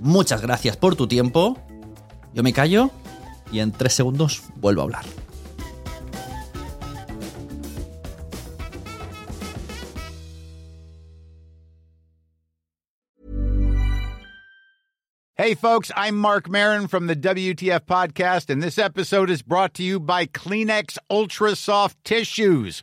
Muchas gracias por tu tiempo. Yo me callo y en tres segundos vuelvo a hablar. Hey, folks, I'm Mark Marin from the WTF Podcast, and this episode is brought to you by Kleenex Ultra Soft Tissues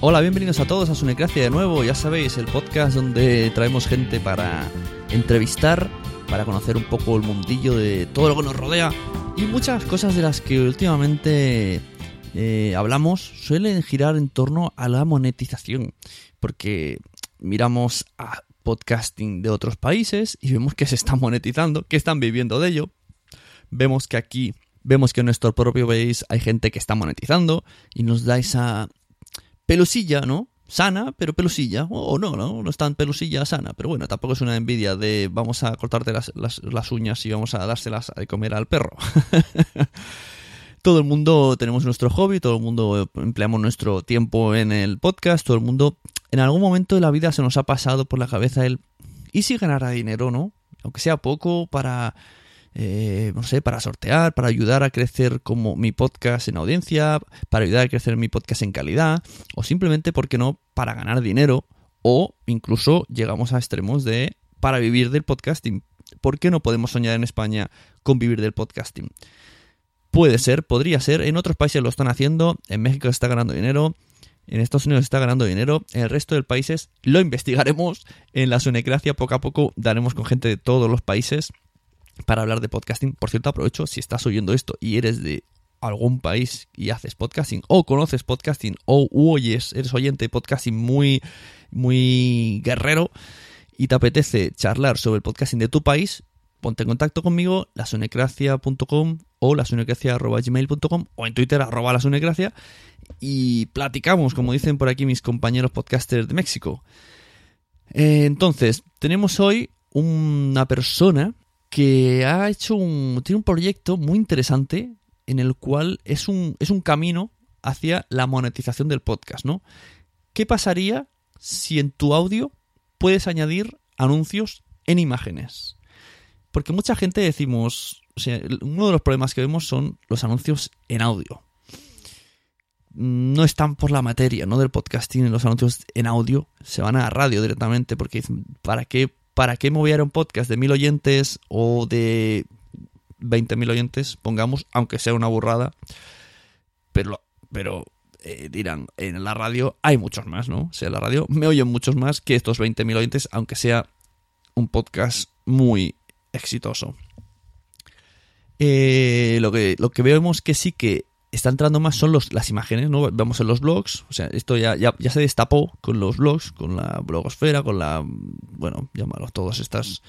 Hola, bienvenidos a todos a Sunecracia de nuevo. Ya sabéis, el podcast donde traemos gente para entrevistar, para conocer un poco el mundillo de todo lo que nos rodea y muchas cosas de las que últimamente eh, hablamos suelen girar en torno a la monetización. Porque miramos a podcasting de otros países y vemos que se está monetizando, que están viviendo de ello. Vemos que aquí vemos que en nuestro propio país hay gente que está monetizando y nos da esa pelusilla, ¿no? Sana, pero pelusilla. O no, no, no es tan pelusilla sana. Pero bueno, tampoco es una envidia de vamos a cortarte las, las, uñas y vamos a dárselas a comer al perro. todo el mundo tenemos nuestro hobby, todo el mundo empleamos nuestro tiempo en el podcast, todo el mundo en algún momento de la vida se nos ha pasado por la cabeza el ¿y si ganara dinero, no? Aunque sea poco para eh, no sé, para sortear, para ayudar a crecer como mi podcast en audiencia, para ayudar a crecer mi podcast en calidad, o simplemente, ¿por qué no?, para ganar dinero, o incluso llegamos a extremos de para vivir del podcasting. ¿Por qué no podemos soñar en España con vivir del podcasting? Puede ser, podría ser, en otros países lo están haciendo, en México se está ganando dinero, en Estados Unidos está ganando dinero, en el resto de países lo investigaremos, en la Sunecracia poco a poco daremos con gente de todos los países para hablar de podcasting. Por cierto, aprovecho si estás oyendo esto y eres de algún país y haces podcasting o conoces podcasting o oyes, eres oyente de podcasting muy, muy guerrero y te apetece charlar sobre el podcasting de tu país, ponte en contacto conmigo, lasunecracia.com o lasunecracia.gmail.com o en Twitter arroba lasunecracia y platicamos, como dicen por aquí mis compañeros podcasters de México. Eh, entonces, tenemos hoy una persona que ha hecho un. tiene un proyecto muy interesante en el cual es un, es un camino hacia la monetización del podcast, ¿no? ¿Qué pasaría si en tu audio puedes añadir anuncios en imágenes? Porque mucha gente decimos, uno de los problemas que vemos son los anuncios en audio. No están por la materia, ¿no? Del podcasting, los anuncios en audio se van a radio directamente porque dicen, ¿para qué ¿para qué me voy a ir un podcast de mil oyentes o de 20.000 oyentes, pongamos, aunque sea una burrada? Pero, pero eh, dirán, en la radio hay muchos más, ¿no? O sea, en la radio me oyen muchos más que estos 20.000 oyentes, aunque sea un podcast muy exitoso. Eh, lo, que, lo que vemos que sí que está entrando más son los, las imágenes, ¿no? Vamos en los blogs, o sea, esto ya, ya, se destapó con los blogs, con la blogosfera, con la, bueno, llámalo, todas estas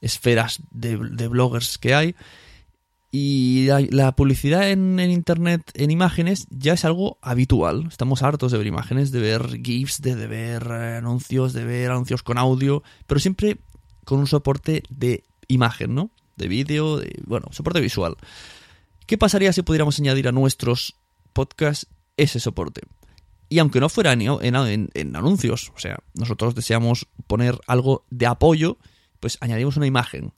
esferas de, de bloggers que hay. Y la, la publicidad en, en, Internet en imágenes ya es algo habitual. Estamos hartos de ver imágenes, de ver GIFs, de, de ver eh, anuncios, de ver anuncios con audio, pero siempre con un soporte de imagen, ¿no? De vídeo, de, bueno, soporte visual. ¿Qué pasaría si pudiéramos añadir a nuestros podcasts ese soporte? Y aunque no fuera en, anuncios, o sea, nosotros deseamos poner algo de apoyo, pues añadimos una imagen.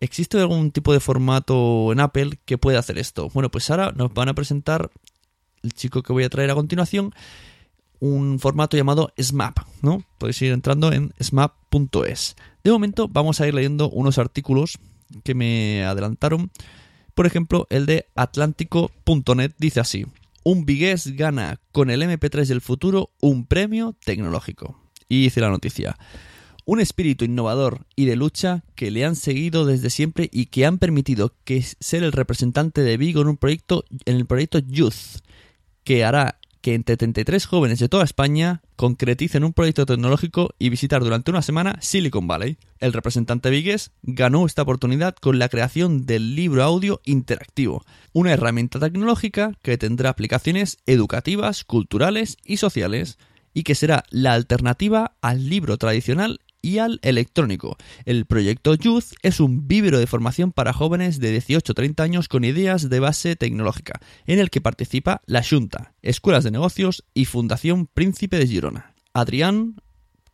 ¿Existe algún tipo de formato en Apple que pueda hacer esto? Bueno, pues ahora nos van a presentar el chico que voy a traer a continuación un formato llamado SMAP, ¿no? Podéis ir entrando en smap.es. De momento vamos a ir leyendo unos artículos que me adelantaron por ejemplo, el de atlántico.net dice así: Un vigués gana con el MP3 del futuro un premio tecnológico. Y dice la noticia: Un espíritu innovador y de lucha que le han seguido desde siempre y que han permitido que ser el representante de Vigo en un proyecto en el proyecto Youth, que hará que entre 33 jóvenes de toda España concreticen un proyecto tecnológico y visitar durante una semana Silicon Valley. El representante Vigues ganó esta oportunidad con la creación del libro audio interactivo, una herramienta tecnológica que tendrá aplicaciones educativas, culturales y sociales, y que será la alternativa al libro tradicional y al electrónico. El proyecto Youth es un vívero de formación para jóvenes de 18 a 30 años con ideas de base tecnológica, en el que participa la Junta, Escuelas de Negocios y Fundación Príncipe de Girona. Adrián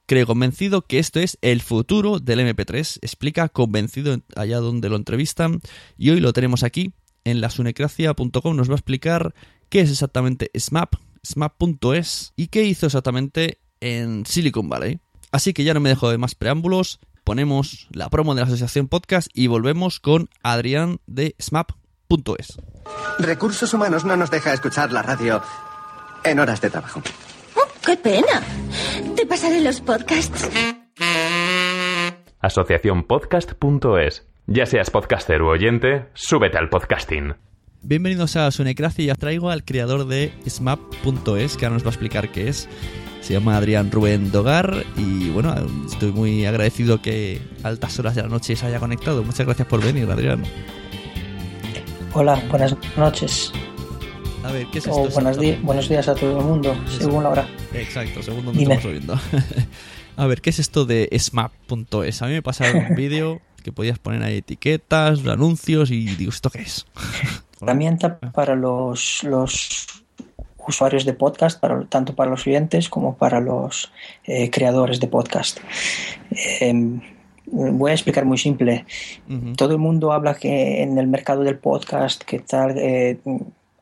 cree convencido que esto es el futuro del MP3, explica convencido allá donde lo entrevistan y hoy lo tenemos aquí en la sunecracia.com nos va a explicar qué es exactamente SMAP, SMAP.es y qué hizo exactamente en Silicon Valley. Así que ya no me dejo de más preámbulos, ponemos la promo de la Asociación Podcast y volvemos con Adrián de smap.es. Recursos Humanos no nos deja escuchar la radio en horas de trabajo. Oh, ¡Qué pena! Te pasaré los podcasts. Asociaciónpodcast.es. Ya seas podcaster u oyente, súbete al podcasting. Bienvenidos a Sunecracia y os traigo al creador de smap.es que ahora nos va a explicar qué es. Se llama Adrián Rubén Dogar y bueno, estoy muy agradecido que a altas horas de la noche se haya conectado. Muchas gracias por venir, Adrián. Hola, buenas noches. A ver, ¿qué es o esto? buenos, di buenos días a todo el mundo, Eso. según la hora. Exacto, según donde Dime. estamos oyendo. a ver, ¿qué es esto de smap.es? A mí me pasaron un vídeo que podías poner ahí etiquetas, anuncios y digo, ¿esto qué es? Herramienta para los, los usuarios de podcast, para, tanto para los oyentes como para los eh, creadores de podcast. Eh, voy a explicar muy simple. Todo el mundo habla que en el mercado del podcast, que tal, eh,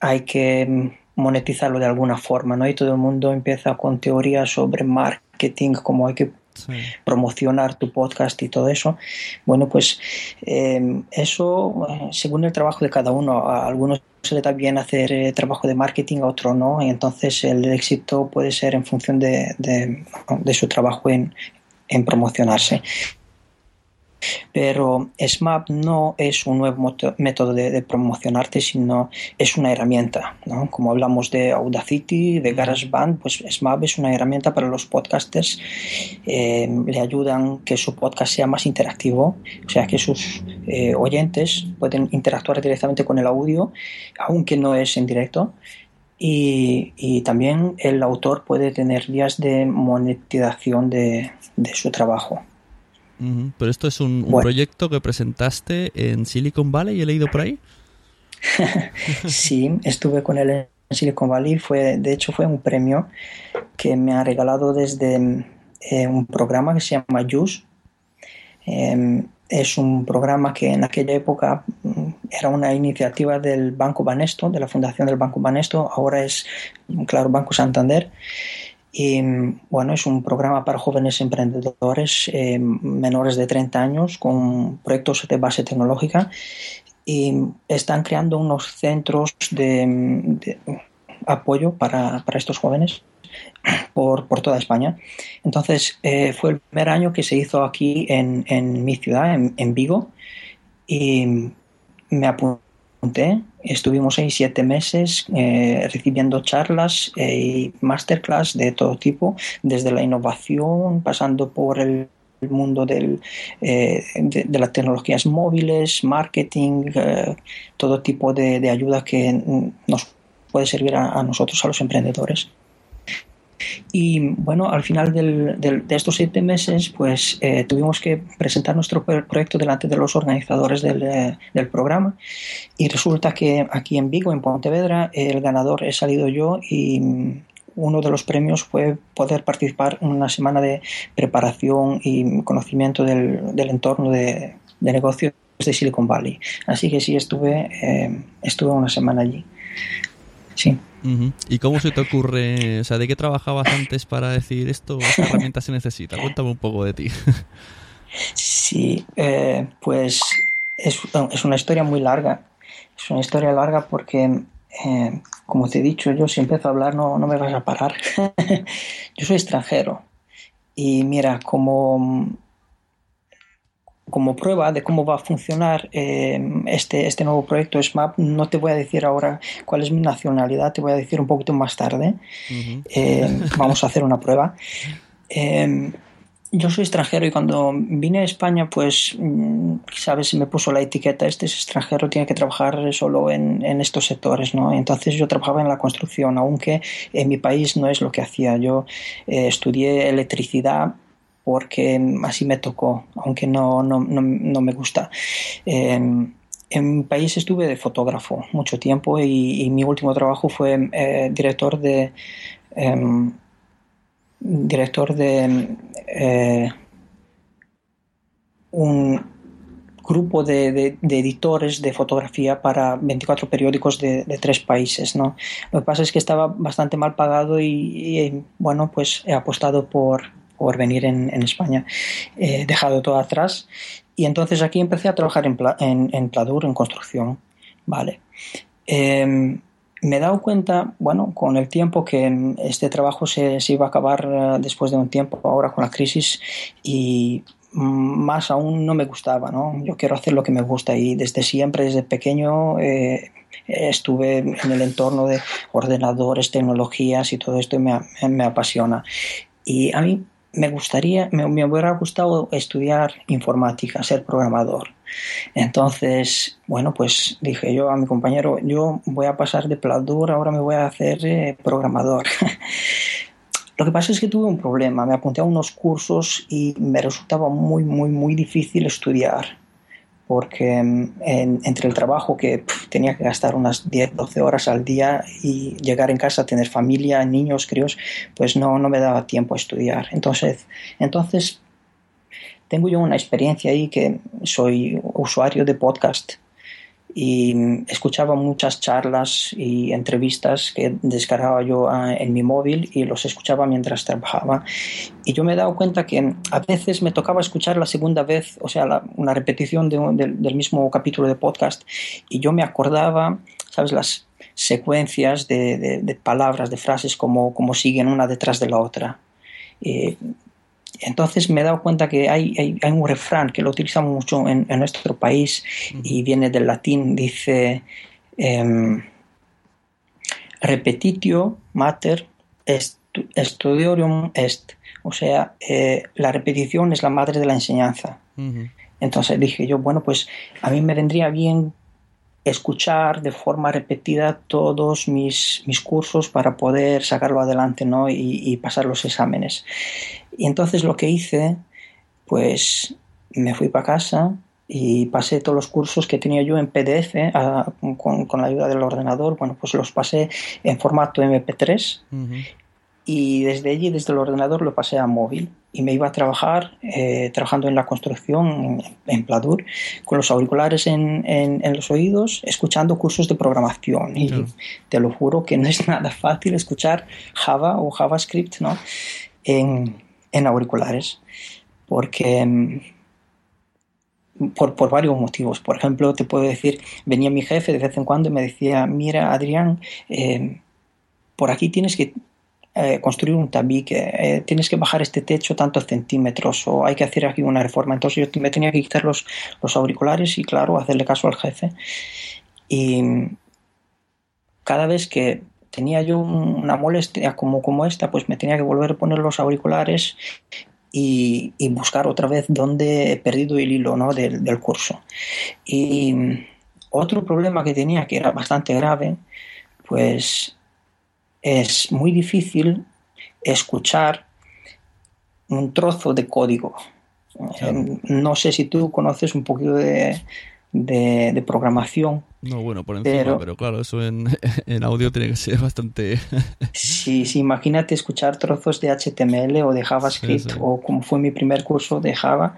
hay que monetizarlo de alguna forma, ¿no? Y todo el mundo empieza con teorías sobre marketing, cómo hay que Promocionar tu podcast y todo eso. Bueno, pues eh, eso, eh, según el trabajo de cada uno, a algunos se le da bien hacer eh, trabajo de marketing, a otro no, y entonces el éxito puede ser en función de, de, de su trabajo en, en promocionarse. Pero SMAP no es un nuevo método de, de promocionarte, sino es una herramienta. ¿no? Como hablamos de Audacity, de GarageBand, pues SMAP es una herramienta para los podcasters. Eh, le ayudan que su podcast sea más interactivo, o sea, que sus eh, oyentes pueden interactuar directamente con el audio, aunque no es en directo. Y, y también el autor puede tener vías de monetización de, de su trabajo. Pero esto es un, un Bueno. proyecto que presentaste en Silicon Valley, he leído por ahí. Sí, estuve con él en Silicon Valley. Fue, de hecho, fue un premio que me ha regalado desde eh, un programa que se llama JUICE. Eh, es un programa que en aquella época mm, era una iniciativa del Banco Banesto, de la Fundación del Banco Banesto. Ahora es, claro, Banco Santander. Y bueno, es un programa para jóvenes emprendedores eh, menores de 30 años con proyectos de base tecnológica y están creando unos centros de, apoyo para, para, estos jóvenes por, por, toda España. Entonces, eh, fue el primer año que se hizo aquí en, en mi ciudad, en, en, Vigo, y me apunté, estuvimos ahí siete meses eh, recibiendo charlas y masterclass de todo tipo, desde la innovación, pasando por el mundo del, de, de, las tecnologías móviles, marketing, todo tipo de, de, ayuda que nos puede servir a nosotros, a los emprendedores. Y bueno, al final del, del, de estos siete meses, pues eh, tuvimos que presentar nuestro proyecto delante de los organizadores del, eh, del, programa. Y resulta que aquí en Vigo, en Pontevedra, el ganador he salido yo y uno de los premios fue poder participar en una semana de preparación y conocimiento del, del entorno de, de, negocios de Silicon Valley. Así que sí, estuve, eh, estuve una semana allí. Sí. Uh -huh. ¿Y cómo se te ocurre, o sea, de qué trabajabas antes para decir esto, esta herramienta se necesita? Cuéntame un poco de ti. Sí, eh, pues es, es, una historia muy larga. Es una historia larga porque, eh, como te he dicho, yo si empiezo a hablar no, no me vas a parar. yo soy extranjero. Y mira, como como prueba de cómo va a funcionar eh, este, este nuevo proyecto SMAP, no te voy a decir ahora cuál es mi nacionalidad, te voy a decir un poquito más tarde. Uh -huh. eh, vamos a hacer una prueba. Eh, yo soy extranjero y cuando vine a España, pues, sabes, me puso la etiqueta, este es extranjero, tiene que trabajar solo en, en estos sectores, ¿no? Entonces yo trabajaba en la construcción, aunque en mi país no es lo que hacía. Yo eh, estudié electricidad porque así me tocó, aunque no, no, no, no me gusta. En mi país estuve de fotógrafo mucho tiempo y, mi último trabajo fue eh, director de eh, director de eh, un grupo de, de, editores de fotografía para 24 periódicos de, de, tres países. ¿no? Lo que pasa es que estaba bastante mal pagado y, y bueno, pues he apostado por, por venir en, en España. Eh, dejado todo atrás y entonces aquí empecé a trabajar en, en, en Pladur, en construcción. Vale. Eh, me he dado cuenta, bueno, con el tiempo que este trabajo se, se iba a acabar uh, después de un tiempo, ahora con la crisis, y más aún no me gustaba, ¿no? Yo quiero hacer lo que me gusta y desde siempre, desde pequeño, eh, estuve en el entorno de ordenadores, tecnologías y todo esto me, me apasiona. Y a mí me gustaría, me, hubiera gustado estudiar informática, ser programador. Entonces, bueno, pues dije yo a mi compañero, yo voy a pasar de Pladur, ahora me voy a hacer eh, programador. Lo que pasa es que tuve un problema, me apunté a unos cursos y me resultaba muy, muy, muy difícil estudiar porque en, entre el trabajo que tenía que gastar unas 10, 12 horas al día y llegar en casa, tener familia, niños, críos, pues no, no me daba tiempo a estudiar. Entonces, entonces, tengo yo una experiencia ahí que soy usuario de podcast y escuchaba muchas charlas y entrevistas que descargaba yo en mi móvil y los escuchaba mientras trabajaba. Y yo me he dado cuenta que a veces me tocaba escuchar la segunda vez, o sea, una repetición de, de, del mismo capítulo de podcast y yo me acordaba, ¿sabes? Las secuencias de palabras, de frases, como, como siguen una detrás de la otra. Eh, entonces me he dado cuenta que hay, hay, hay un refrán que lo utilizamos mucho en, en, nuestro país y viene del latín, dice eh, repetitio mater est, studiorum est, o sea, eh, la repetición es la madre de la enseñanza. Uh -huh. Entonces dije yo, bueno, pues a mí me vendría bien escuchar de forma repetida todos mis, mis cursos para poder sacarlo adelante ¿no? y, y pasar los exámenes. Y entonces lo que hice, pues me fui para casa y pasé todos los cursos que tenía yo en PDF a, con, con, la ayuda del ordenador. Bueno, pues los pasé en formato MP3 uh -huh. y desde allí, desde el ordenador, lo pasé a móvil. Y me iba a trabajar, eh, trabajando en la construcción en, en Pladur, con los auriculares en, en, en, los oídos, escuchando cursos de programación. Y te lo juro que no es nada fácil escuchar Java o JavaScript, ¿no? En, en auriculares porque por, por, varios motivos. Por ejemplo, te puedo decir, venía mi jefe de vez en cuando y me decía, mira, Adrián, eh, por aquí tienes que eh, construir un tabique, eh, tienes que bajar este techo tantos centímetros o hay que hacer aquí una reforma. Entonces yo me tenía que quitar los, los auriculares y, claro, hacerle caso al jefe. Y cada vez que tenía yo una molestia como, como esta, pues me tenía que volver a poner los auriculares y, buscar otra vez dónde he perdido el hilo ¿no? del, del curso. Y otro problema que tenía, que era bastante grave, pues es muy difícil escuchar un trozo de código. No sé si tú conoces un poquito de, de, programación. No, bueno, por encima, pero, claro, eso en, audio tiene que ser bastante... sí, sí, imagínate escuchar trozos de HTML o de JavaScript o como fue mi primer curso de Java,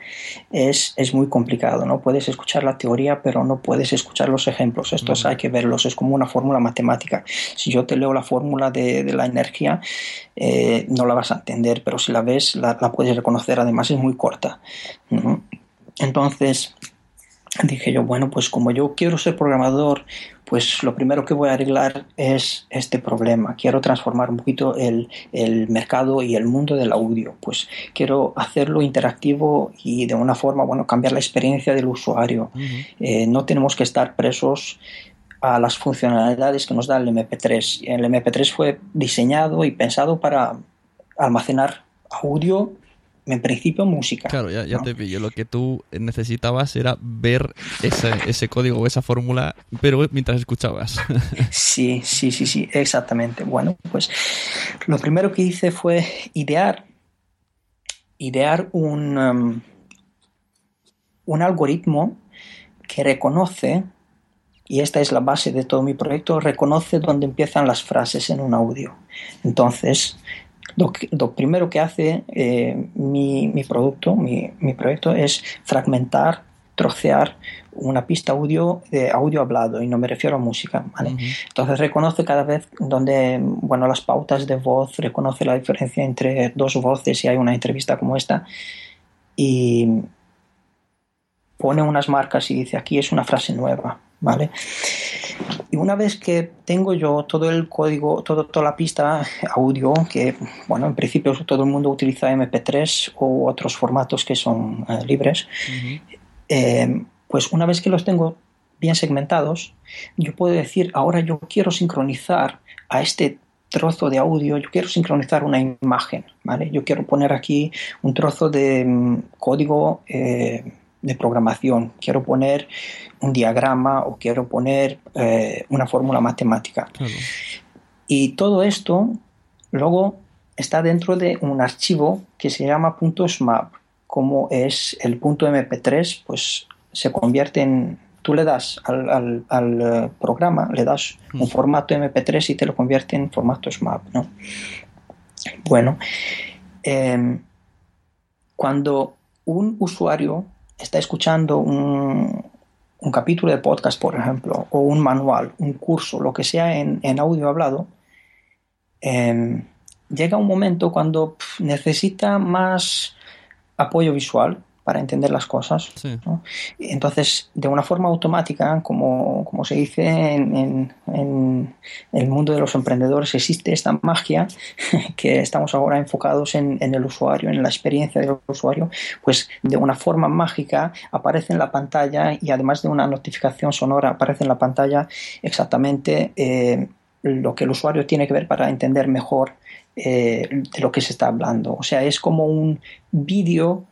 es, es muy complicado, ¿no? Puedes escuchar la teoría, pero no puedes escuchar los ejemplos. Estos hay que verlos, es como una fórmula matemática. Si yo te leo la fórmula de, la energía, eh, no la vas a entender, pero si la ves, la, puedes reconocer, además es muy corta. Entonces dije yo, bueno, pues como yo quiero ser programador, pues lo primero que voy a arreglar es este problema. Quiero transformar un poquito el, mercado y el mundo del audio. Pues quiero hacerlo interactivo y de una forma, bueno, cambiar la experiencia del usuario. Eh, no tenemos que estar presos a las funcionalidades que nos da el MP3. El MP3 fue diseñado y pensado para almacenar audio en principio música. Claro, ya, te pillo. Lo que tú necesitabas era ver ese, ese código o esa fórmula, pero mientras escuchabas. sí, sí, sí, sí, exactamente. Bueno, pues lo primero que hice fue idear, idear un, um, un algoritmo que reconoce, y esta es la base de todo mi proyecto, reconoce dónde empiezan las frases en un audio. Entonces, lo, primero que hace eh, mi, producto, mi, proyecto, es fragmentar, trocear una pista audio de audio hablado, y no me refiero a música. Entonces reconoce cada vez donde, bueno, las pautas de voz, reconoce la diferencia entre dos voces si hay una entrevista como esta, y pone unas marcas y dice aquí es una frase nueva, ¿vale? Y una vez que tengo yo todo el código, todo, toda la pista audio, que bueno, en principio todo el mundo utiliza MP3 o otros formatos que son eh, libres, eh, pues una vez que los tengo bien segmentados, yo puedo decir, ahora yo quiero sincronizar a este trozo de audio, yo quiero sincronizar una imagen, ¿vale? Yo quiero poner aquí un trozo de mm, código eh, de programación, quiero poner un diagrama o quiero poner eh, una fórmula matemática. Y todo esto luego está dentro de un archivo que se llama .smap. Como es el .mp3, pues se convierte en... Tú le das al, eh, programa, le das un mm. formato MP3 y te lo convierte en formato SMAP. ¿no? Bueno, em, cuando un usuario está escuchando un, un capítulo de podcast, por ejemplo, o un manual, un curso, lo que sea en, audio hablado, em, llega un momento cuando necesita más apoyo visual para entender las cosas. Entonces, de una forma automática, como, se dice en, el mundo de los emprendedores, existe esta magia que estamos ahora enfocados en, el usuario, en la experiencia del usuario, pues de una forma mágica aparece en la pantalla y además de una notificación sonora aparece en la pantalla exactamente eh, lo que el usuario tiene que ver para entender mejor eh, de lo que se está hablando. O sea, es como un vídeo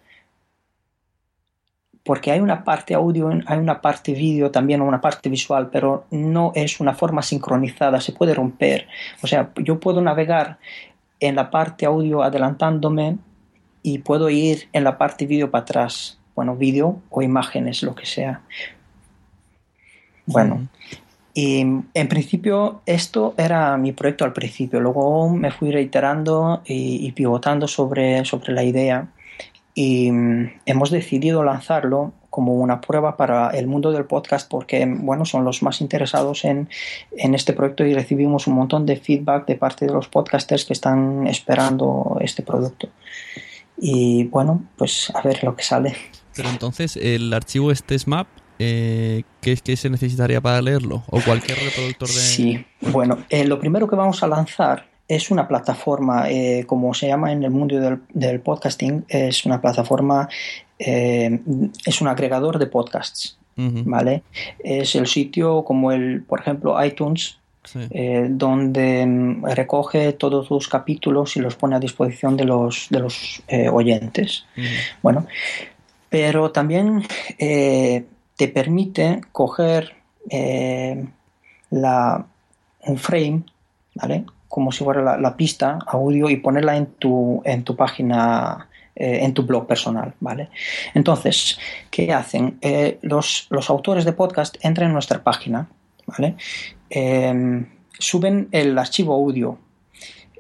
porque hay una parte audio, hay una parte vídeo también, una parte visual, pero no es una forma sincronizada, se puede romper. O sea, yo puedo navegar en la parte audio adelantándome y puedo ir en la parte vídeo para atrás. Bueno, vídeo o imágenes, lo que sea. Bueno, y en principio esto era mi proyecto al principio, luego me fui reiterando y, y pivotando sobre, sobre la idea y mm, hemos decidido lanzarlo como una prueba para el mundo del podcast porque bueno son los más interesados en, este proyecto y recibimos un montón de feedback de parte de los podcasters que están esperando este producto y bueno pues a ver lo que sale pero entonces el archivo este SMAP eh, ¿qué, ¿qué, se necesitaría para leerlo? ¿O cualquier reproductor de...? Sí, bueno, eh, lo primero que vamos a lanzar es una plataforma, eh, como se llama en el mundo del, podcasting, es una plataforma, eh, es un agregador de podcasts. ¿vale? Es el sitio como el, por ejemplo, iTunes, eh, donde mm, recoge todos los capítulos y los pone a disposición de los, de los oyentes. Bueno, pero también te permite coger la, un frame, ¿vale? Como si fuera la, pista audio y ponerla en tu, en tu página en tu blog personal, ¿vale? Entonces, ¿qué hacen? los, los, autores de podcast entran en nuestra página, ¿vale? Em, suben el archivo audio.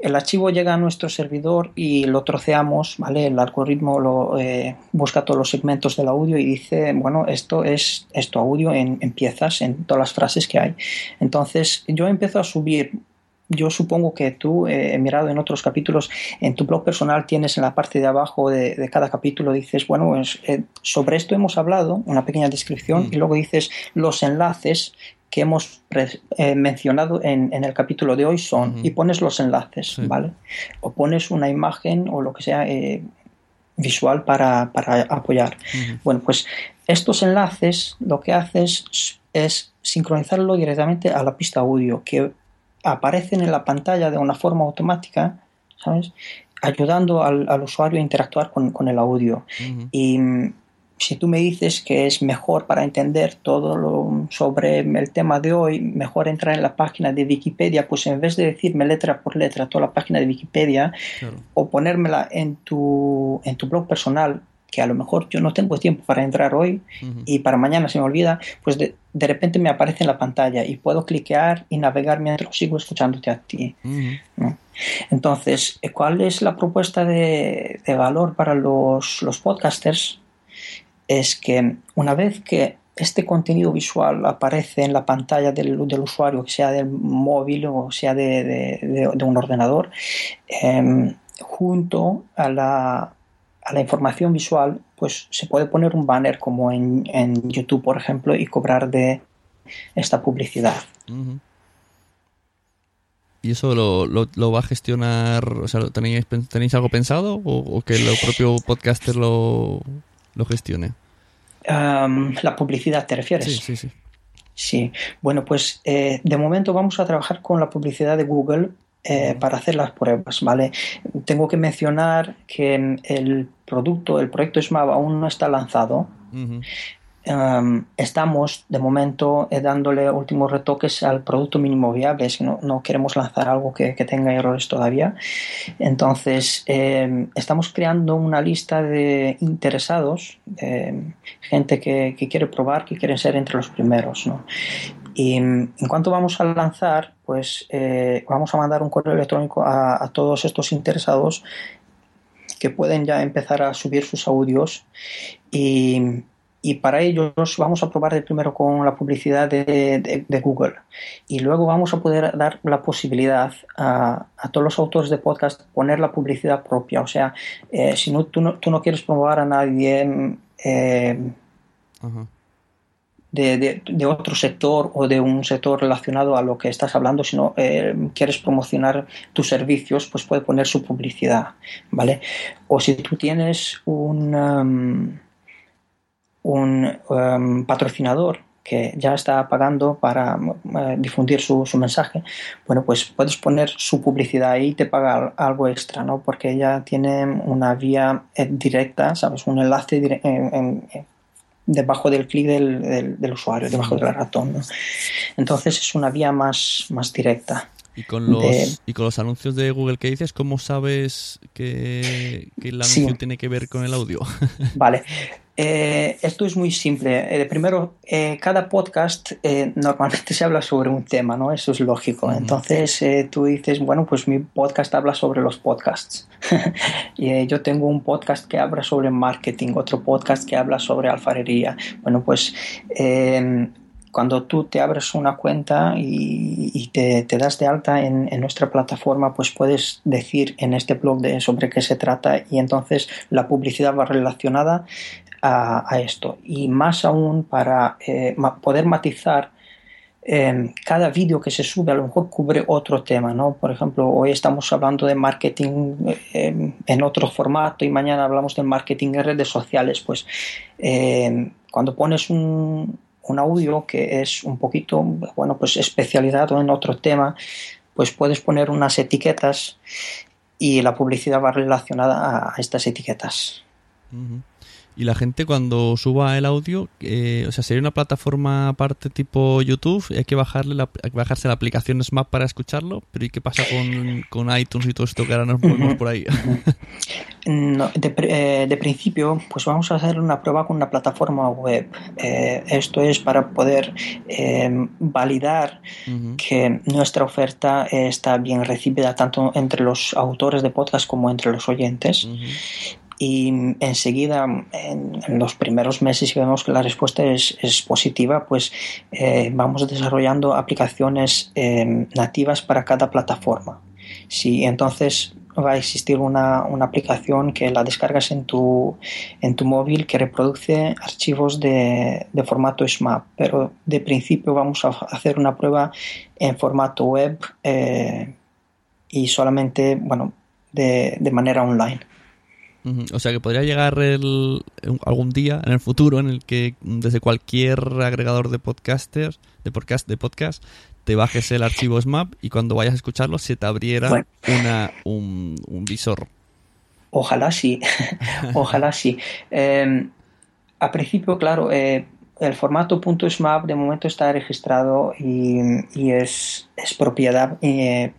El archivo llega a nuestro servidor y lo troceamos, ¿vale? El algoritmo lo, eh, busca todos los segmentos del audio y dice, bueno, esto es esto audio en, piezas, en todas las frases que hay. Entonces yo empiezo a subir yo supongo que tú, eh, he mirado en otros capítulos, en tu blog personal tienes en la parte de abajo de, cada capítulo, dices, bueno, eh, sobre esto hemos hablado, una pequeña descripción, mm. y luego dices los enlaces que hemos eh, mencionado en, el capítulo de hoy son, y pones los enlaces, ¿vale? O pones una imagen o lo que sea visual para, apoyar. Bueno, pues estos enlaces lo que haces es sincronizarlo directamente a la pista audio, que aparecen en la pantalla de una forma automática, ¿sabes? Ayudando al, usuario a interactuar con, el audio. Y si tú me dices que es mejor para entender todo lo sobre el tema de hoy, mejor entrar en la página de Wikipedia, pues en vez de decirme letra por letra toda la página de Wikipedia o ponérmela en tu, en tu blog personal, que a lo mejor yo no tengo tiempo para entrar hoy y para mañana se me olvida, pues de, repente me aparece en la pantalla y puedo cliquear y navegar mientras sigo escuchándote a ti. Entonces, ¿cuál es la propuesta de, de valor para los, los podcasters? es que una vez que este contenido visual aparece en la pantalla del, usuario, que sea del móvil o sea de, un ordenador, em, junto a la, información visual, pues se puede poner un banner como en, YouTube, por ejemplo, y cobrar de esta publicidad. ¿Y eso lo, va a gestionar? O sea, ¿tenéis, ¿tenéis algo pensado o, o que el propio podcaster lo, lo gestione? la publicidad, ¿te refieres? Sí, sí, sí. Sí, bueno, pues eh, de momento vamos a trabajar con la publicidad de Google eh, para hacer las pruebas, ¿vale? Tengo que mencionar que el producto, el proyecto SMAP aún no está lanzado. Em, estamos de momento eh, dándole últimos retoques al producto mínimo viable, si no, no queremos lanzar algo que, tenga errores todavía. Entonces, em, estamos creando una lista de interesados, gente que, quiere probar, que quieren ser entre los primeros. Y em, en cuanto vamos a lanzar, pues eh, vamos a mandar un correo electrónico a, todos estos interesados que pueden ya empezar a subir sus audios. Y para ellos vamos a probar primero con la publicidad de, Google. Y luego vamos a poder dar la posibilidad a, todos los autores de podcast poner la publicidad propia. O sea, eh, si no tú, no, tú no quieres promover a nadie eh, de, otro sector o de un sector relacionado a lo que estás hablando, sino eh, quieres promocionar tus servicios, pues puede poner su publicidad, ¿vale? O si tú tienes un... Um, un em, patrocinador que ya está pagando para eh, difundir su, mensaje, bueno, pues puedes poner su publicidad ahí y te paga algo extra, ¿no? Porque ya tiene una vía eh, directa, ¿sabes? Un enlace debajo del clic del, usuario, debajo del ratón, ¿no? Entonces es una vía más, más directa. ¿Y con, los, y con los anuncios de Google que dices, ¿cómo sabes que, que el anuncio tiene que ver con el audio? Vale, eh, esto es muy simple. Eh, primero, eh, cada podcast normalmente se habla sobre un tema, ¿no? Eso es lógico. Entonces tú dices, bueno, pues mi podcast habla sobre los podcasts. y yo tengo un podcast que habla sobre marketing, otro podcast que habla sobre alfarería. Bueno, pues cuando tú te abres una cuenta y, te, das de alta en, nuestra plataforma, pues puedes decir en este blog de sobre qué se trata y entonces la publicidad va relacionada a, esto. Y más aún para eh, poder matizar em, cada vídeo que se sube a lo mejor cubre otro tema, ¿no? Por ejemplo, hoy estamos hablando de marketing em, en otro formato y mañana hablamos de marketing en redes sociales. Pues em, cuando pones un, un audio que es un poquito, bueno, pues especializado en otro tema, pues puedes poner unas etiquetas y la publicidad va relacionada a estas etiquetas. Y la gente cuando suba el audio, eh, o sea, sería una plataforma aparte tipo YouTube, hay que bajarle la, bajarse la aplicación Smap para escucharlo, pero ¿y qué pasa con, iTunes y todo esto que ahora nos movemos por ahí? Eh, de, principio, pues vamos a hacer una prueba con una plataforma web. Eh, esto es para poder validar que nuestra oferta está bien recibida tanto entre los autores de podcast como entre los oyentes y enseguida en, los primeros meses si vemos que la respuesta es, positiva pues eh, vamos desarrollando aplicaciones em, nativas para cada plataforma si entonces va a existir una, aplicación que la descargas en tu, en tu móvil que reproduce archivos de, formato SMAP, pero de principio vamos a hacer una prueba en formato web eh, y solamente, bueno, de, de manera online. O sea que podría llegar el, algún día en el futuro en el que desde cualquier agregador de podcasters, de podcast, de podcast, te bajes el archivo SMAP y cuando vayas a escucharlo se te abriera una, un, visor. Ojalá sí, ojalá sí. Em, a principio, claro, eh, el formato .smap de momento está registrado y, y es, es, propiedad eh,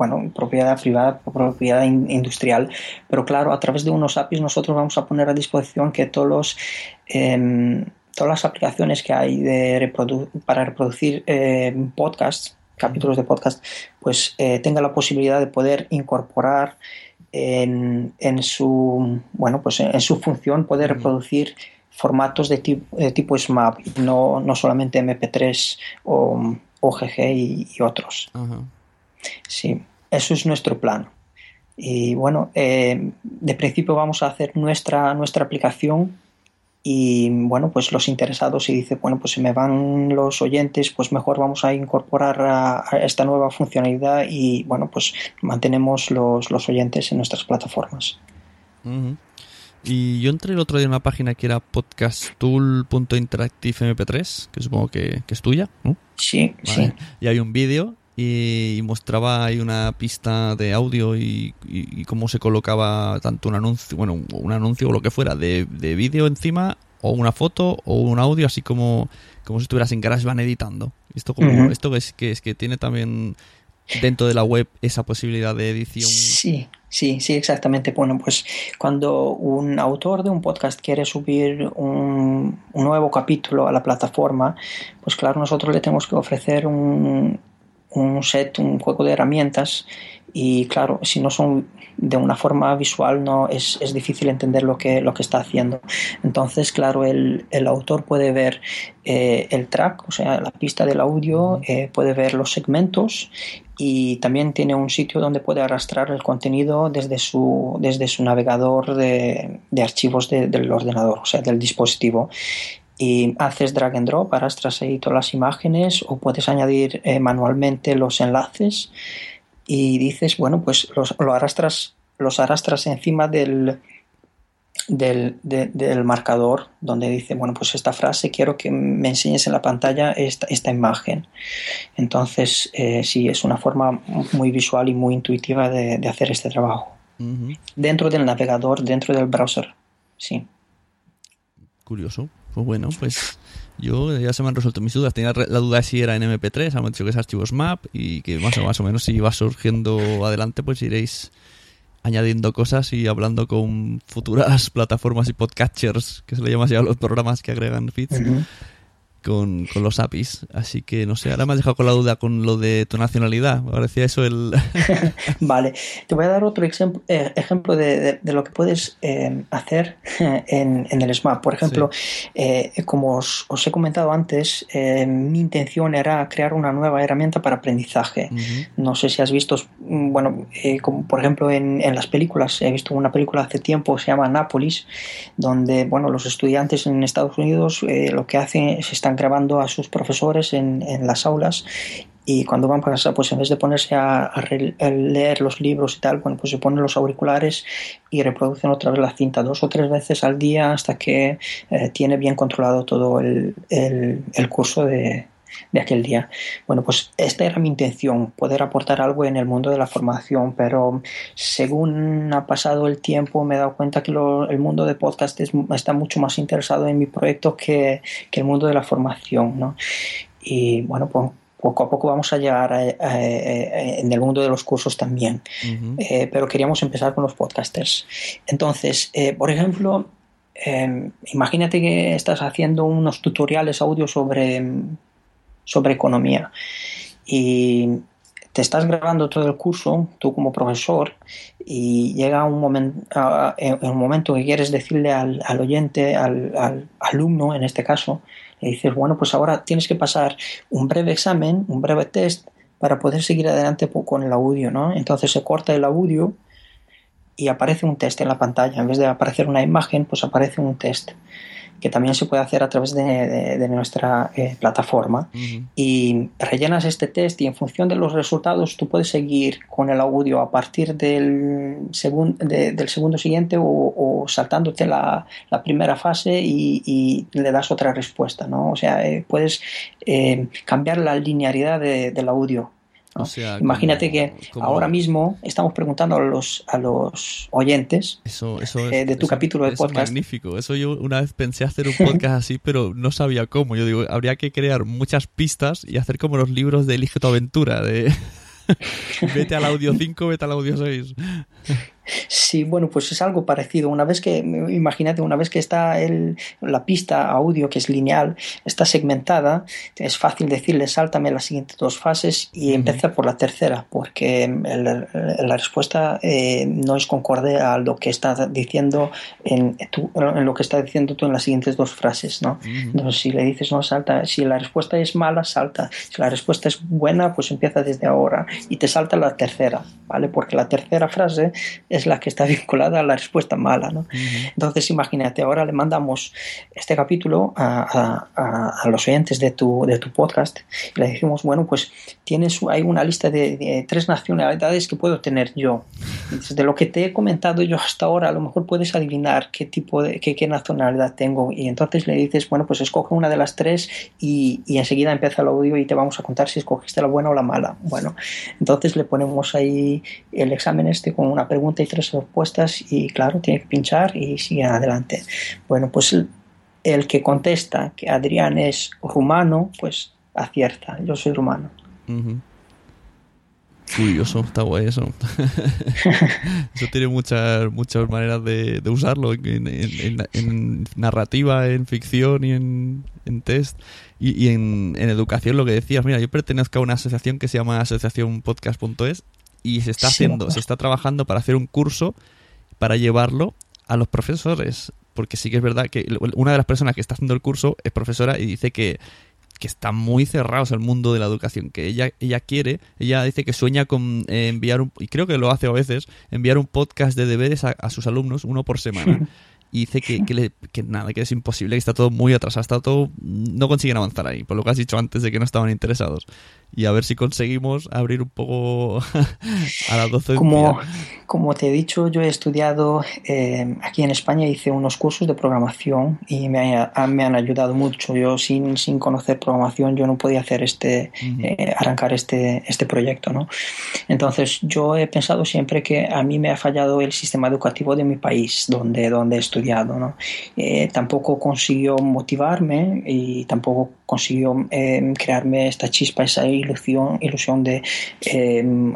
bueno, propiedad privada, propiedad industrial, pero claro, a través de unos APIs nosotros vamos a poner a disposición que todos los, em, todas las aplicaciones que hay de para reproducir em, podcasts, capítulos de podcast, pues eh, tenga la posibilidad de poder incorporar en, su bueno pues en, su función poder reproducir formatos de tipo, de tipo SMAP, no, no solamente MP3 o OGG y, otros. Sí. Eso es nuestro plan. Y bueno, eh, de principio vamos a hacer nuestra, nuestra aplicación y bueno, pues los interesados y dice, bueno, pues si me van los oyentes, pues mejor vamos a incorporar a, esta nueva funcionalidad y bueno, pues mantenemos los, los oyentes en nuestras plataformas. Y yo entré el otro día en una página que era podcasttool.interactivemp3, que supongo que, es tuya, ¿no? Sí, sí. Y hay un vídeo y mostraba ahí una pista de audio y, cómo se colocaba tanto un anuncio, bueno, un anuncio o lo que fuera de, de vídeo encima o una foto o un audio así como, como si estuvieras en GarageBand editando. Esto como esto es que es que tiene también dentro de la web esa posibilidad de edición. Sí, sí, sí, exactamente. Bueno, pues cuando un autor de un podcast quiere subir un, un nuevo capítulo a la plataforma, pues claro, nosotros le tenemos que ofrecer un, un set, un juego de herramientas y claro, si no son de una forma visual no es, es difícil entender lo que, lo que está haciendo. Entonces, claro, el, el autor puede ver eh, el track, o sea, la pista del audio, eh, puede ver los segmentos y también tiene un sitio donde puede arrastrar el contenido desde su, desde su navegador de, de archivos del ordenador, o sea, del dispositivo y haces drag and drop, arrastras ahí todas las imágenes o puedes añadir eh, manualmente los enlaces y dices, bueno, pues los, lo arrastras, los arrastras encima del, del, del, marcador donde dice, bueno, pues esta frase quiero que me enseñes en la pantalla esta, esta imagen. Entonces, eh, sí, es una forma muy visual y muy intuitiva de, hacer este trabajo. Dentro del navegador, dentro del browser, sí. Curioso. Pues bueno, pues yo ya se me han resuelto mis dudas. Tenía la duda de si era en MP3, han dicho que es archivos MAP y que más o, más o menos si va surgiendo adelante, pues iréis añadiendo cosas y hablando con futuras plataformas y podcatchers, que se le llama así a los programas que agregan feeds con, con, los APIs. Así que no sé, ahora me has dejado con la duda con lo de tu nacionalidad. Me parecía eso el. vale, te voy a dar otro eh, ejemplo de, de, lo que puedes eh, hacer en, en, el SMAP. Por ejemplo, eh, como os, os, he comentado antes, mi intención era crear una nueva herramienta para aprendizaje. No sé si has visto, bueno, como por ejemplo en, en, las películas, he visto una película hace tiempo, se llama Nápolis, donde bueno, los estudiantes en Estados Unidos lo que hacen es estar grabando a sus profesores en, las aulas y cuando van para casa, pues en vez de ponerse a, leer los libros y tal, bueno, pues se ponen los auriculares y reproducen otra vez la cinta dos o tres veces al día hasta que eh, tiene bien controlado todo el, el, curso de, de aquel día. Bueno, pues esta era mi intención, poder aportar algo en el mundo de la formación, pero según ha pasado el tiempo me he dado cuenta que el mundo de podcast está mucho más interesado en mi proyecto que, que el mundo de la formación, ¿no? Y bueno, pues poco a poco vamos a llegar en el mundo de los cursos también. Eh, pero queríamos empezar con los podcasters. Entonces, eh, por ejemplo, em, imagínate que estás haciendo unos tutoriales audio sobre, sobre economía y te estás grabando todo el curso, tú como profesor, y llega un, momento un momento que quieres decirle al, oyente, al, al alumno en este caso, y dices, bueno, pues ahora tienes que pasar un breve examen, un breve test para poder seguir adelante con el audio, ¿no? Entonces se corta el audio y aparece un test en la pantalla. En vez de aparecer una imagen, pues aparece un test que también se puede hacer a través de, nuestra eh, plataforma. Y rellenas este test y en función de los resultados tú puedes seguir con el audio a partir del, del segundo siguiente o, saltándote la, primera fase y, le das otra respuesta. ¿no? O sea, eh, puedes eh, cambiar la linealidad del audio Imagínate que ahora mismo estamos preguntando a los, a los oyentes eh, de tu capítulo de podcast. Es magnífico. Eso yo una vez pensé hacer un podcast así, pero no sabía cómo. Yo digo, habría que crear muchas pistas y hacer como los libros de Elige tu aventura. De vete al audio 5, vete al audio 6. Sí, bueno, pues es algo parecido. Una vez que, imagínate, una vez que está el, la pista audio, que es lineal, está segmentada, es fácil decirle, sáltame las siguientes dos fases y empieza por la tercera, porque la respuesta eh, no es concorde a lo que estás diciendo en, en, lo que está diciendo tú en las siguientes dos frases, ¿no? Entonces, si le dices no, salta, si la respuesta es mala, salta. Si la respuesta es buena, pues empieza desde ahora y te salta la tercera, ¿vale? Porque la tercera frase es es la que está vinculada a la respuesta mala. ¿no? Entonces, imagínate, ahora le mandamos este capítulo a, a, los oyentes de tu, de tu podcast y le decimos, bueno, pues tienes hay una lista de, tres nacionalidades que puedo tener yo. de lo que te he comentado yo hasta ahora, a lo mejor puedes adivinar qué tipo de qué, qué nacionalidad tengo. Y entonces le dices, bueno, pues escoge una de las tres y, y enseguida empieza el audio y te vamos a contar si escogiste la buena o la mala. Bueno, entonces le ponemos ahí el examen este con una pregunta y tres respuestas y claro, tiene que pinchar y sigue adelante. Bueno, pues el, que contesta que Adrián es rumano, pues acierta, yo soy rumano. Curioso, está guay eso. eso tiene muchas, muchas maneras de, usarlo en, narrativa, en ficción y en, test. Y, en, educación, lo que decías, mira, yo pertenezco a una asociación que se llama asociacionpodcast.es y se está haciendo, se está trabajando para hacer un curso para llevarlo a los profesores. Porque sí que es verdad que una de las personas que está haciendo el curso es profesora y dice que, que está muy cerrados el mundo de la educación, que ella, ella quiere, ella dice que sueña con eh, enviar un, y creo que lo hace a veces, enviar un podcast de deberes a, a sus alumnos, uno por semana. y dice que, que, nada, que es imposible, que está todo muy atrasado, está todo, no consiguen avanzar ahí, por lo que has dicho antes de que no estaban interesados. Y a ver si conseguimos abrir un poco a la docencia. Como, como te he dicho, yo he estudiado eh, aquí en España, hice unos cursos de programación y me, me han ayudado mucho. Yo sin, sin conocer programación yo no podía hacer este, eh, arrancar este, este proyecto, ¿no? Entonces yo he pensado siempre que a mí me ha fallado el sistema educativo de mi país, donde, donde he estudiado, ¿no? Eh, tampoco consiguió motivarme y tampoco consiguió crearme esta chispa, esa ilusión, ilusión de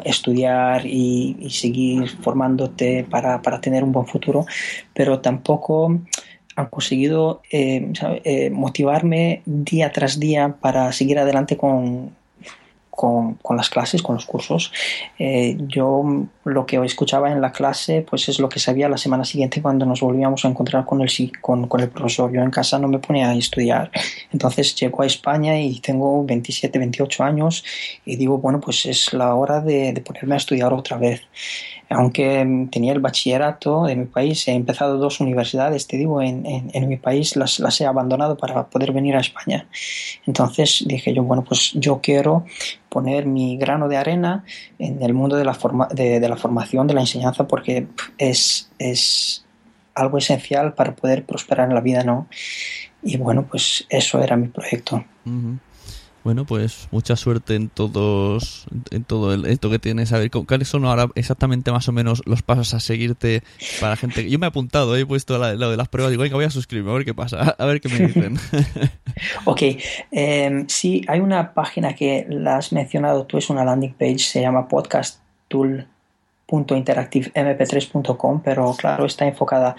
estudiar y, seguir formándote para, para tener un buen futuro, pero tampoco han conseguido eh, eh, motivarme día tras día para seguir adelante con, con, las clases, con los cursos. Eh, yo lo que escuchaba en la clase pues es lo que sabía la semana siguiente cuando nos volvíamos a encontrar con el, con, con el profesor. Yo en casa no me ponía a estudiar. Entonces llego a España y tengo 27, 28 años y digo, bueno, pues es la hora de, de ponerme a estudiar otra vez. Aunque tenía el bachillerato de mi país, he empezado dos universidades, te digo, en, en, mi país las, las, he abandonado para poder venir a España. Entonces dije yo, bueno, pues yo quiero poner mi grano de arena en el mundo de la, forma, de, de la formación, de la enseñanza, porque es, es algo esencial para poder prosperar en la vida, ¿no? Y bueno, pues eso era mi proyecto. Bueno, pues mucha suerte en todos, en todo el, esto que tienes. A ver, ¿cuáles son ahora exactamente más o menos los pasos a seguirte para la gente? Yo me he apuntado, he puesto lo de las pruebas, digo, venga, voy a suscribirme, a ver qué pasa, a ver qué me dicen. ok, eh, sí, hay una página que la has mencionado tú, es una landing page, se llama podcasttool.interactivemp3.com, pero claro, está enfocada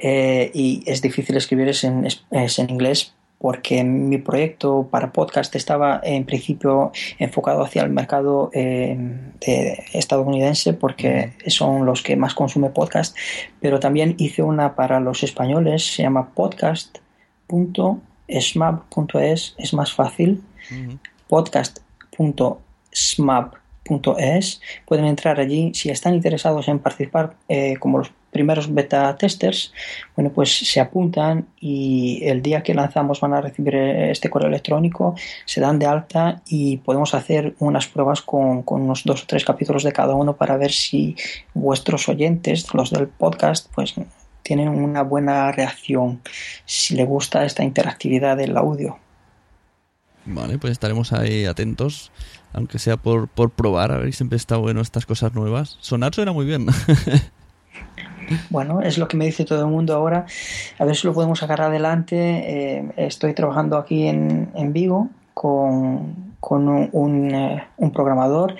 eh, y es difícil escribir, es en, es en inglés, porque mi proyecto para podcast estaba en principio enfocado hacia el mercado eh, estadounidense porque son los que más consume podcast, pero también hice una para los españoles, se llama podcast.smap.es, es más fácil, podcast.smap.es, pueden entrar allí si están interesados en participar eh, como los primeros beta testers, bueno, pues se apuntan y el día que lanzamos van a recibir este correo electrónico, se dan de alta y podemos hacer unas pruebas con, unos dos o tres capítulos de cada uno para ver si vuestros oyentes, los del podcast, pues tienen una buena reacción, si le gusta esta interactividad del audio. Vale, pues estaremos ahí atentos, aunque sea por, por probar, a ver si siempre está bueno estas cosas nuevas. Sonar suena muy bien. Bueno, es lo que me dice todo el mundo ahora. A ver si lo podemos sacar adelante. Eh, estoy trabajando aquí en, en Vigo con, con un, eh, un, programador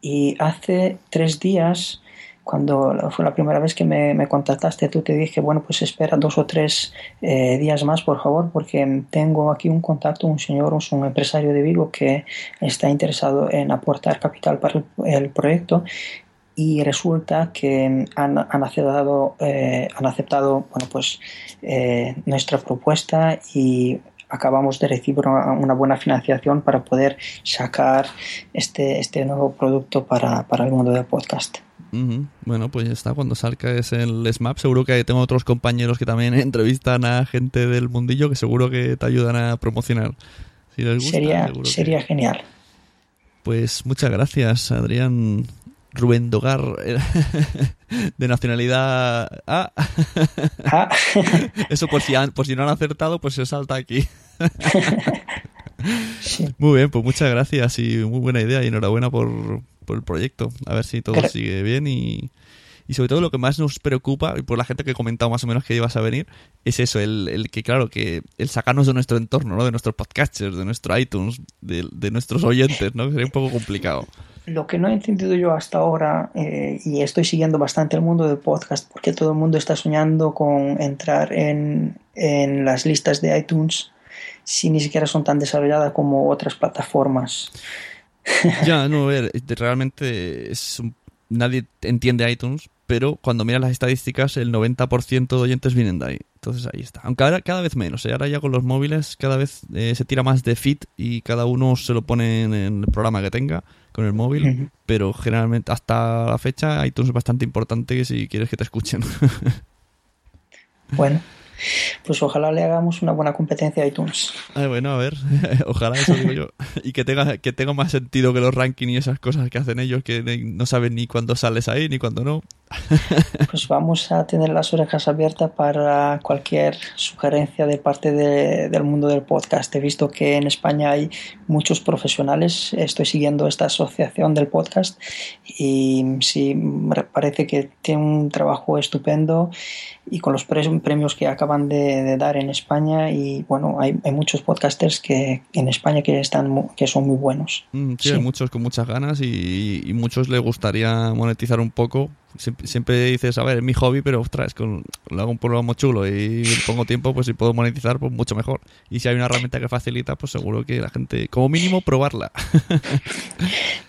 y hace tres días, cuando fue la primera vez que me, contactaste, tú te dije, bueno, pues espera dos o tres eh, días más, por favor, porque tengo aquí un contacto, un señor, un empresario de Vigo que está interesado en aportar capital para el proyecto y resulta que han, han aceptado, eh, han aceptado bueno, pues, eh, nuestra propuesta y acabamos de recibir una, buena financiación para poder sacar este, este nuevo producto para, el mundo del podcast. Bueno, pues ya está. Cuando salga es el SMAP, seguro que tengo otros compañeros que también entrevistan a gente del mundillo que seguro que te ayudan a promocionar. Si les gusta, sería sería genial. Pues muchas gracias, Adrián. Rubén Dogar, eh, de nacionalidad A. Ah. Eso por si, por si no han acertado, pues se salta aquí. Muy bien, pues muchas gracias y muy buena idea y enhorabuena por, el proyecto. A ver si todo sigue bien y, y sobre todo lo que más nos preocupa, y por la gente que ha comentado más o menos que ibas a venir, es eso, el, el que claro, que el sacarnos de nuestro entorno, ¿no? De nuestros podcasters, de nuestro iTunes, de, de nuestros oyentes, ¿no? sería un poco complicado lo que no he entendido yo hasta ahora, eh, y estoy siguiendo bastante el mundo del podcast, porque todo el mundo está soñando con entrar en, en las listas de iTunes si ni siquiera son tan desarrolladas como otras plataformas. Ya, no, a ver, realmente es nadie entiende iTunes, pero cuando miras las estadísticas, el 90% de oyentes vienen de ahí. Entonces ahí está. Aunque ahora cada vez menos, ¿eh? ahora ya con los móviles cada vez eh, se tira más de fit y cada uno se lo pone en el programa que tenga con el móvil, pero generalmente hasta la fecha iTunes es bastante importante si quieres que te escuchen. bueno, pues ojalá le hagamos una buena competencia a iTunes. bueno, a ver, ojalá eso digo yo. Y que tenga, que tenga más sentido que los rankings y esas cosas que hacen ellos, que no saben ni cuándo sales ahí ni cuándo no. Pues vamos a tener las orejas abiertas para cualquier sugerencia de parte del mundo del podcast. He visto que en España hay muchos profesionales, estoy siguiendo esta asociación del podcast y sí, me parece que tiene un trabajo estupendo y con los premios que acaban de, dar en España y bueno, hay, muchos podcasters que en España que están que son muy buenos. Mm, sí, hay muchos con muchas ganas y, y muchos les gustaría monetizar un poco Siempre, dices, a ver, es mi hobby, pero ostras, con, lo hago un programa chulo y pongo tiempo, pues si puedo monetizar, pues mucho mejor. Y si hay una herramienta que facilita, pues seguro que la gente, como mínimo, probarla.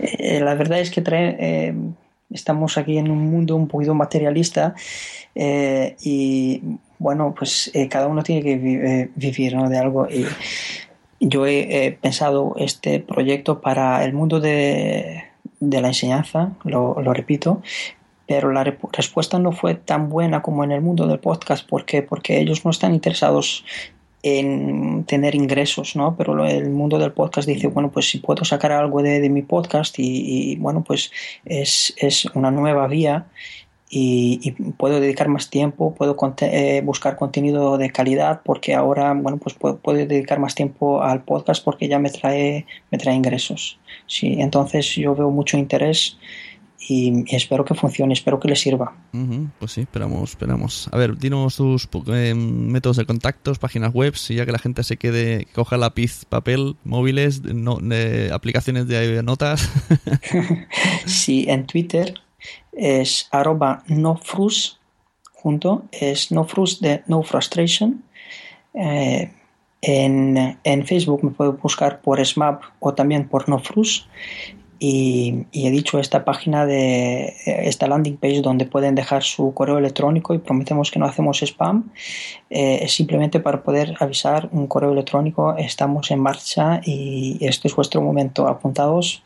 Eh, la verdad es que eh, estamos aquí en un mundo un poquito materialista eh, y bueno, pues cada uno tiene que vivir de algo. Y yo he pensado este proyecto para el mundo de, de la enseñanza, lo repito, pero la respuesta no fue tan buena como en el mundo del podcast porque porque ellos no están interesados en tener ingresos, ¿no? Pero el mundo del podcast dice, bueno, pues si puedo sacar algo de, de mi podcast y, y, bueno, pues es, es, una nueva vía y, y, puedo dedicar más tiempo, puedo eh, buscar contenido de calidad porque ahora, bueno, pues puedo, puedo, dedicar más tiempo al podcast porque ya me trae, me trae ingresos. Sí, entonces yo veo mucho interés y, espero que funcione, espero que le sirva. Uh -huh, pues sí, esperamos, esperamos. A ver, dinos tus eh, métodos de contactos, páginas web, y ya que la gente se quede, coja lápiz, papel, móviles, no, de, aplicaciones de notas. sí, en Twitter es arroba nofrus, junto, es nofrus de no frustration. Eh, en, en, Facebook me puedo buscar por SMAP o también por nofrus y, y, he dicho esta página de esta landing page donde pueden dejar su correo electrónico y prometemos que no hacemos spam eh, es simplemente para poder avisar un correo electrónico estamos en marcha y este es vuestro momento apuntados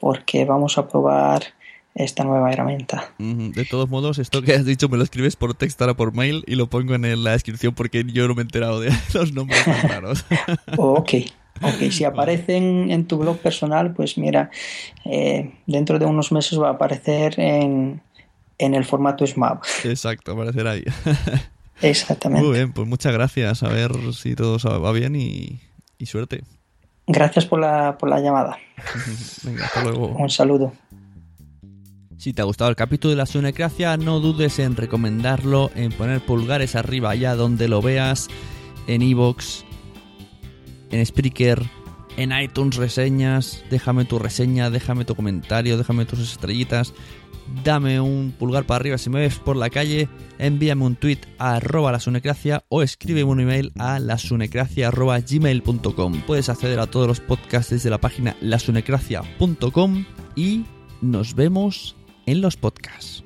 porque vamos a probar esta nueva herramienta. De todos modos, esto que has dicho me lo escribes por texto ahora por mail y lo pongo en la descripción porque yo no me he enterado de los nombres tan raros. ok. Ok, si aparecen en tu blog personal, pues mira, eh, dentro de unos meses va a aparecer en, en el formato SMAP. Exacto, aparecerá ahí. Exactamente. Muy bien, pues muchas gracias. A ver si todo va bien y, y suerte. Gracias por la, por la llamada. Venga, hasta luego. Un saludo. Si te ha gustado el capítulo de la Sunecracia, no dudes en recomendarlo, en poner pulgares arriba allá donde lo veas, en iVoox, en Spreaker, en iTunes reseñas, déjame tu reseña, déjame tu comentario, déjame tus estrellitas, dame un pulgar para arriba si me ves por la calle, envíame un tweet a arroba lasunecracia o escríbeme un email a lasunecracia arroba gmail.com. Puedes acceder a todos los podcasts desde la página lasunecracia.com y nos vemos en los podcasts.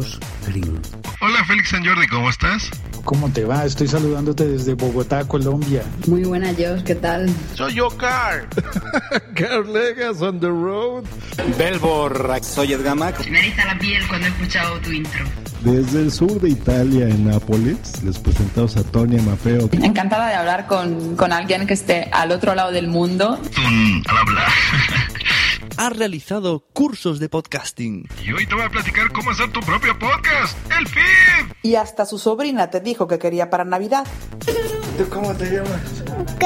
Josh Green. Hola Félix San Jordi, ¿cómo estás? ¿Cómo te va? Estoy saludándote desde Bogotá, Colombia. Muy buena Josh, ¿qué tal? Soy yo, Carl. Carl Legas on the road. Belbor, soy Edgamac. Me eriza la piel cuando he escuchado tu intro. Desde el sur de Italia, en Nápoles, les presentamos a Tonia Mafeo. Encantada de hablar con, con alguien que esté al otro lado del mundo. Mm, al hablar. Ha realizado cursos de podcasting. Y hoy te voy a platicar cómo hacer tu propio podcast, el feed. Y hasta su sobrina te dijo que quería para Navidad. ¿Tú cómo te llamas? Ok.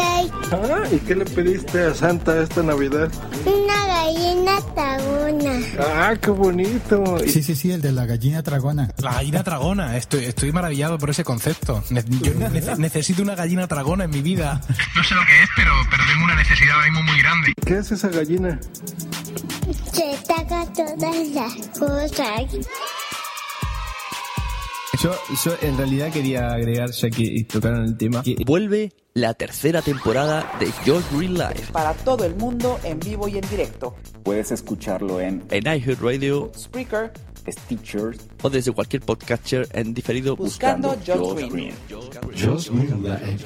Ah, ¿y qué le pediste a Santa esta Navidad? Una gallina tragona. Ah, qué bonito. Sí, sí, sí, el de la gallina tragona. La gallina tragona, estoy, estoy maravillado por ese concepto. Ne yo ne necesito una gallina tragona en mi vida. No sé lo que es, pero, pero tengo una necesidad ahora mismo muy grande. ¿Qué hace esa gallina? Se taca todas las cosas. Yo, yo en realidad quería agregar, ya que tocaron el tema, que vuelve la tercera temporada de Your Real Life. Para todo el mundo, en vivo y en directo. Puedes escucharlo en, en iHeartRadio, Spreaker, Stitcher o desde cualquier podcatcher en diferido buscando, buscando Josh Green. Josh Green Life.